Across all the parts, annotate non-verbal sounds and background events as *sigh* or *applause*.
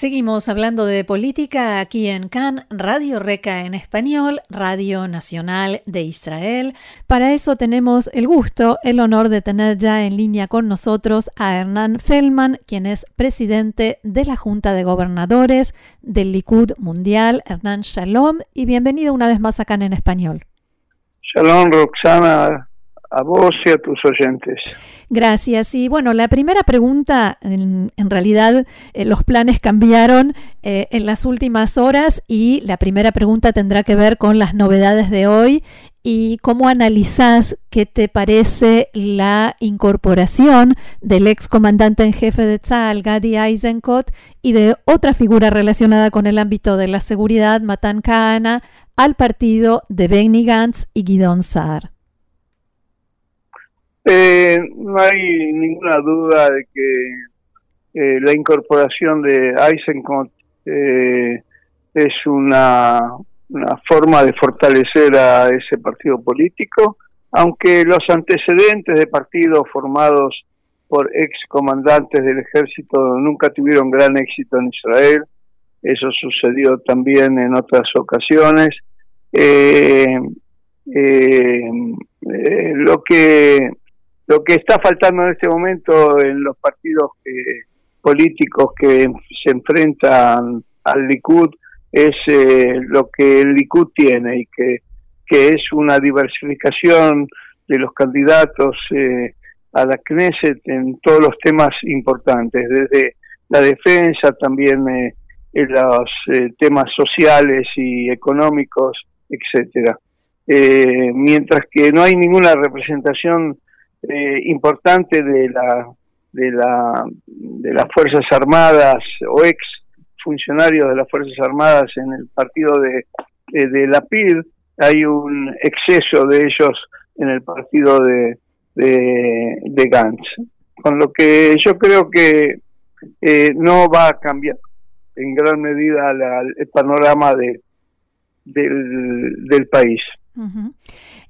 Seguimos hablando de política aquí en CAN, Radio Reca en español, Radio Nacional de Israel. Para eso tenemos el gusto, el honor de tener ya en línea con nosotros a Hernán Feldman, quien es presidente de la Junta de Gobernadores del Likud Mundial. Hernán, shalom y bienvenido una vez más a CAN en español. Shalom, Roxana, a vos y a tus oyentes. Gracias. Y bueno, la primera pregunta, en, realidad eh, los planes cambiaron eh, en las últimas horas y la primera pregunta tendrá que ver con las novedades de hoy y cómo analizás qué te parece la incorporación del ex comandante en jefe de Tzal, Gadi Eisenkot, y de otra figura relacionada con el ámbito de la seguridad, Matan Kahana, al partido de Benny Gantz y Guidon Saar. Eh, no hay ninguna duda de que eh, la incorporación de Eisenkot eh, es una, forma de fortalecer a ese partido político, aunque los antecedentes de partidos formados por ex comandantes del ejército nunca tuvieron gran éxito en Israel, eso sucedió también en otras ocasiones. Eh, eh, lo que lo que está faltando en este momento en los partidos políticos que se enfrentan al Likud es eh, lo que el Likud tiene y que, que es una diversificación de los candidatos eh, a la Knesset en todos los temas importantes, desde la defensa, también eh, en los temas sociales y económicos, etcétera. mientras que no hay ninguna representación eh, importante de la de la de las fuerzas armadas o ex funcionarios de las fuerzas armadas en el partido de de, la PID hay un exceso de ellos en el partido de de, Gantz. Con lo que yo creo que eh, no va a cambiar en gran medida el panorama de del país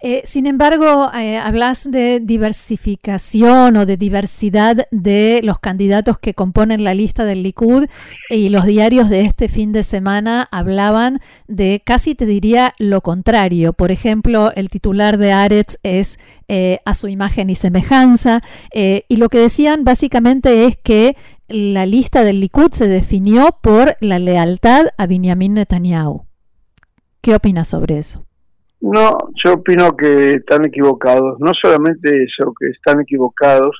eh, sin embargo, eh, hablas de diversificación o de diversidad de los candidatos que componen la lista del Likud y los diarios de este fin de semana hablaban de casi te diría lo contrario. Por ejemplo, el titular de Aretz es eh, a su imagen y semejanza y lo que decían básicamente es que la lista del Likud se definió por la lealtad a Benjamin Netanyahu. ¿Qué opinas sobre eso? No, yo opino que están equivocados. No solamente eso, que están equivocados,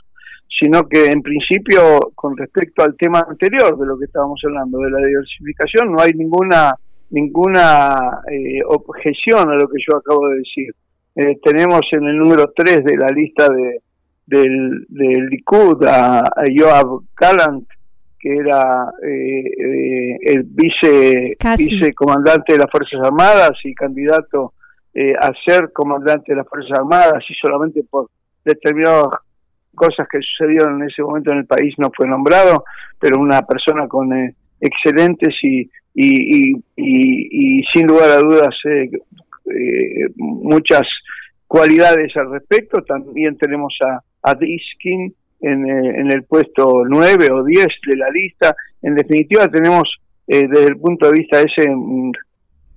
sino que en principio, con respecto al tema anterior de lo que estábamos hablando, de la diversificación, no hay ninguna ninguna eh, objeción a lo que yo acabo de decir. Eh, tenemos en el número 3 de la lista de, del, del Likud a, Joab Gallant, que era eh, el vice, vicecomandante de las Fuerzas Armadas y candidato eh, a ser comandante de las Fuerzas Armadas y solamente por determinadas cosas que sucedieron en ese momento en el país no fue nombrado, pero una persona con eh, excelentes y, y, y, sin lugar a dudas eh, muchas cualidades al respecto. También tenemos a, a Diskin en, en, el puesto 9 o 10 de la lista. En definitiva, tenemos desde el punto de vista ese mm,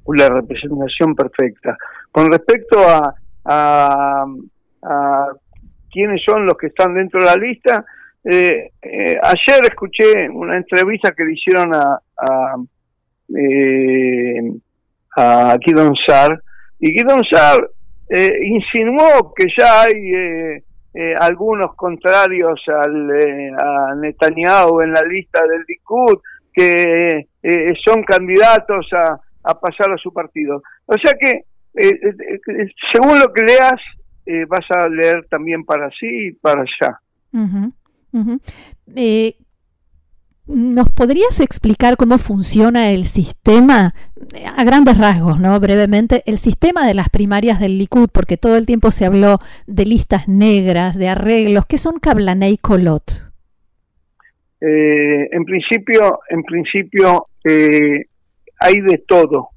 la representación perfecta. Con respecto a, a, quiénes son los que están dentro de la lista, eh, eh, ayer escuché una entrevista que le hicieron a, a, eh, a y Guidon Sar eh, insinuó que ya hay algunos contrarios al, a Netanyahu en la lista del Likud, que son candidatos a, a pasar a su partido. O sea que eh, eh, eh, según lo que leas, vas a leer también para sí y para allá. ¿Nos podrías explicar cómo funciona el sistema, a grandes rasgos, ¿no? Brevemente, el sistema de las primarias del Likud, porque todo el tiempo se habló de listas negras, de arreglos. ¿Qué son Kablanei Kolot? en principio, en principio hay de todo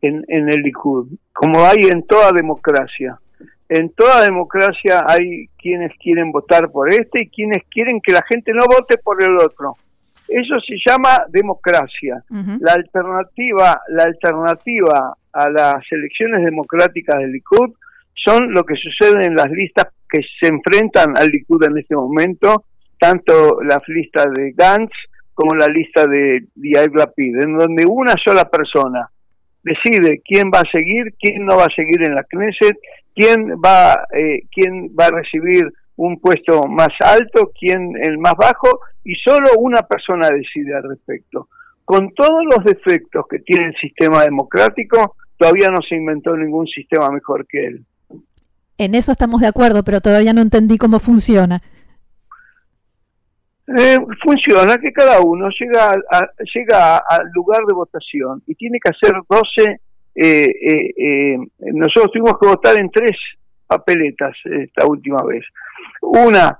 en, en el Likud, como hay en toda democracia. En toda democracia hay quienes quieren votar por este y quienes quieren que la gente no vote por el otro. Eso se llama democracia. La alternativa, la alternativa a las elecciones democráticas del Likud son lo que sucede en las listas que se enfrentan al Likud en este momento, tanto la lista de Gantz como la lista de Yair Lapid, en donde una sola persona decide quién va a seguir, quién no va a seguir en la Knesset, quién va, eh, quién va a recibir un puesto más alto, quién el más bajo, y solo una persona decide al respecto. Con todos los defectos que tiene el sistema democrático, todavía no se inventó ningún sistema mejor que él. En eso estamos de acuerdo, pero todavía no entendí cómo funciona. Eh, funciona que cada uno llega, llega al lugar de votación y tiene que hacer 12. Eh, eh, nosotros tuvimos que votar en tres papeletas esta última vez. Una,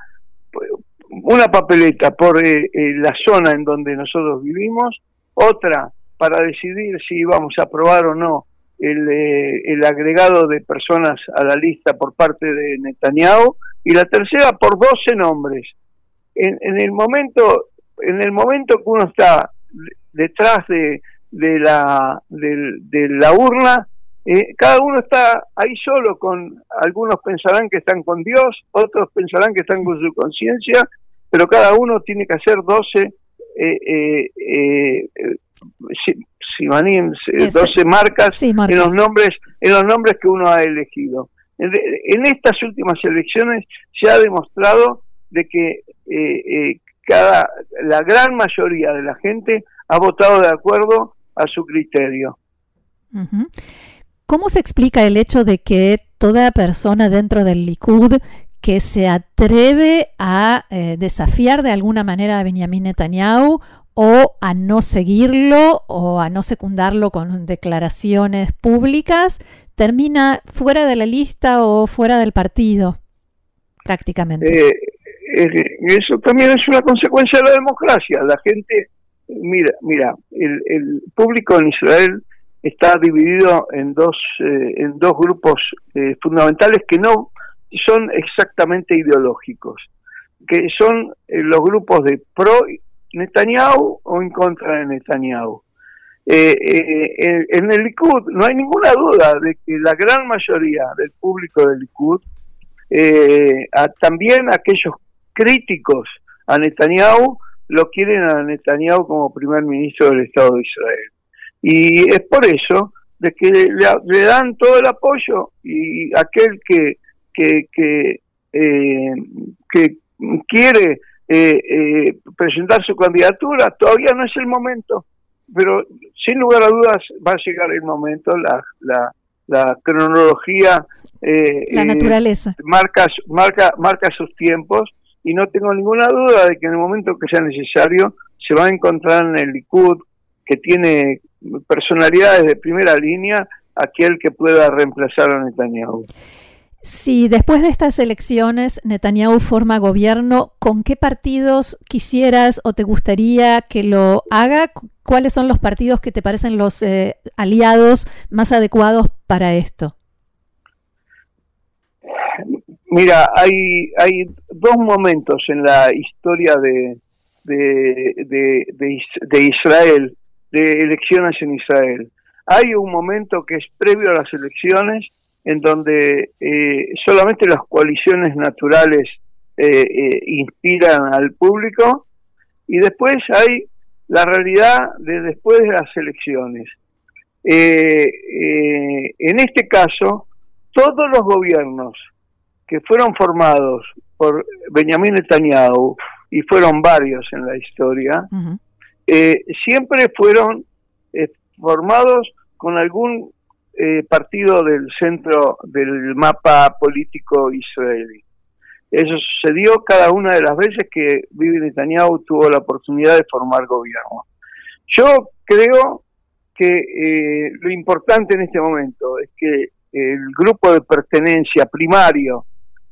una papeleta por la zona en donde nosotros vivimos, otra para decidir si íbamos a aprobar o no el, el agregado de personas a la lista por parte de Netanyahu y la tercera por 12 nombres en, el momento en el momento que uno está detrás de, de la de, la urna eh, cada uno está ahí solo con algunos pensarán que están con Dios otros pensarán que están con su conciencia pero cada uno tiene que hacer 12 eh, eh, eh, 12 marcas, en los nombres en los nombres que uno ha elegido. En estas últimas elecciones se ha demostrado de que eh, eh, cada la gran mayoría de la gente ha votado de acuerdo a su criterio. ¿Cómo se explica el hecho de que toda persona dentro del Likud que se atreve a eh, desafiar de alguna manera a Benjamin Netanyahu o a no seguirlo o a no secundarlo con declaraciones públicas, termina fuera de la lista o fuera del partido, prácticamente eso también es una consecuencia de la democracia. La gente, mira, mira, el, público en Israel está dividido en dos eh, en dos grupos eh, fundamentales que no son exactamente ideológicos, que son eh, los grupos de pro Netanyahu o en contra de Netanyahu. en el Likud no hay ninguna duda de que la gran mayoría del público del Likud, también aquellos críticos a Netanyahu lo quieren a Netanyahu como primer ministro del Estado de Israel. Y es por eso de que le, dan todo el apoyo y aquel que, que, que, eh, que quiere eh, eh, presentar su candidatura, todavía no es el momento, pero sin lugar a dudas va a llegar el momento, la, la, la cronología la naturaleza. marca, marca, marca sus tiempos y no tengo ninguna duda de que en el momento que sea necesario se va a encontrar en el Likud que tiene personalidades de primera línea aquel que pueda reemplazar a Netanyahu. Si después de estas elecciones Netanyahu forma gobierno, ¿con qué partidos quisieras o te gustaría que lo haga? ¿Cuáles son los partidos que te parecen los eh, aliados más adecuados para esto? Mira, hay, hay dos momentos en la historia de, de, de, Israel, de elecciones en Israel. Hay un momento que es previo a las elecciones, en donde eh, solamente las coaliciones naturales eh, eh, inspiran al público, y después hay la realidad de después de las elecciones. en este caso, todos los gobiernos que fueron formados por Benjamín Netanyahu, y fueron varios en la historia, eh, siempre fueron eh, formados con algún eh, partido del centro del mapa político israelí. Eso sucedió cada una de las veces que Bibi Netanyahu tuvo la oportunidad de formar gobierno. Yo creo que lo importante en este momento es que el grupo de pertenencia primario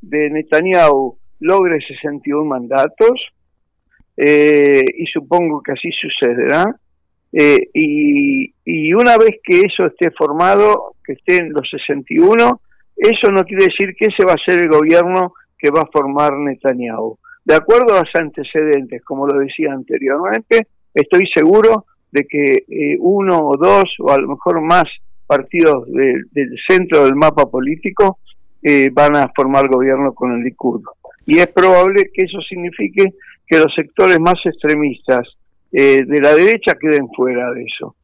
de Netanyahu logre 61 mandatos, eh, y supongo que así sucederá, Eh, y, y, una vez que eso esté formado, que estén los 61, eso no quiere decir que ese va a ser el gobierno que va a formar Netanyahu. De acuerdo a los antecedentes, como lo decía anteriormente, estoy seguro de que eh, uno o dos o a lo mejor más partidos del centro del mapa político eh, van a formar gobierno con el Likud. Y es probable que eso signifique que los sectores más extremistas eh, de la derecha queden fuera de eso.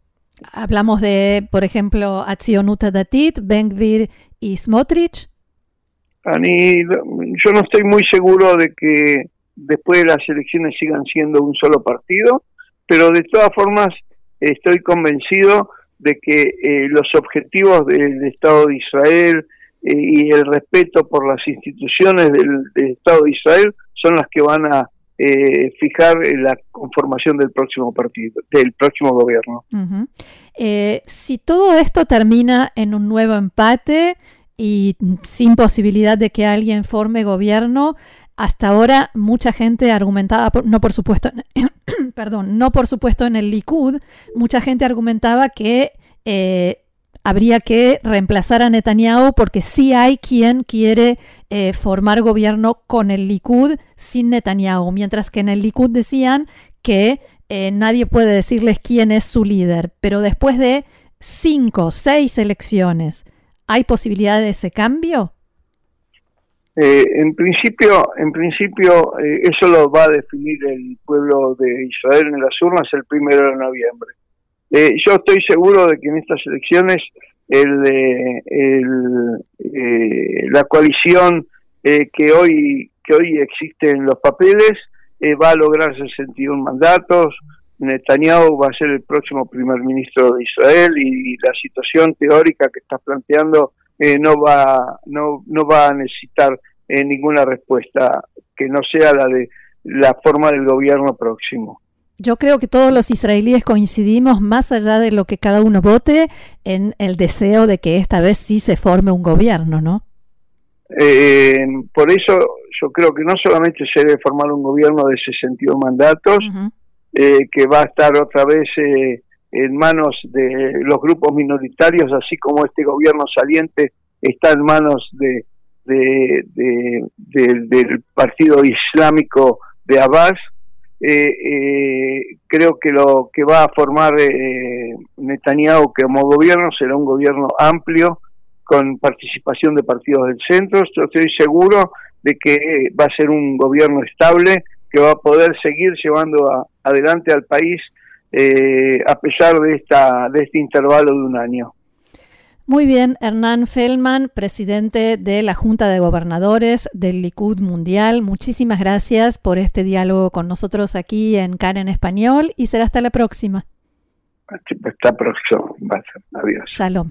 Hablamos de, por ejemplo, Atzionuta Datit, Ben-Gvir y Smotrich. yo no estoy muy seguro de que después de las elecciones sigan siendo un solo partido, pero de todas formas estoy convencido de que eh, los objetivos del Estado de Israel y el respeto por las instituciones del, Estado de Israel son las que van a eh, fijar la conformación del próximo partido, del próximo gobierno. si todo esto termina en un nuevo empate y sin posibilidad de que alguien forme gobierno, hasta ahora mucha gente argumentaba, no por supuesto, *coughs* perdón, no por supuesto en el Likud, mucha gente argumentaba que eh, habría que reemplazar a Netanyahu porque sí hay quien quiere eh, formar gobierno con el Likud sin Netanyahu, mientras que en el Likud decían que eh, nadie puede decirles quién es su líder, pero después de cinco, seis elecciones, ¿hay posibilidad de ese cambio? Eh, en principio, en principio eso lo va a definir el pueblo de Israel en las urnas el primero de noviembre. Eh, yo estoy seguro de que en estas elecciones el, la coalición que hoy que hoy existe en los papeles va a lograr 61 mandatos. Netanyahu va a ser el próximo primer ministro de Israel y, la situación teórica que estás planteando no va no no va a necesitar eh, ninguna respuesta que no sea la de la forma del gobierno próximo. Yo creo que todos los israelíes coincidimos, más allá de lo que cada uno vote, en el deseo de que esta vez sí se forme un gobierno, ¿no? Eh, por eso yo creo que no solamente se debe formar un gobierno de 62 mandatos, eh, que va a estar otra vez en manos de los grupos minoritarios, así como este gobierno saliente está en manos de de, del Partido Islámico de Abbas, eh, eh, creo que lo que va a formar eh, Netanyahu como gobierno será un gobierno amplio con participación de partidos del centro. estoy seguro de que va a ser un gobierno estable que va a poder seguir llevando adelante al país a pesar de esta de este intervalo de un año. Muy bien, Hernán Feldman, presidente de la Junta de Gobernadores del Likud Mundial. Muchísimas gracias por este diálogo con nosotros aquí en CAN en Español y será hasta la próxima. Hasta la próxima. Adiós. Shalom.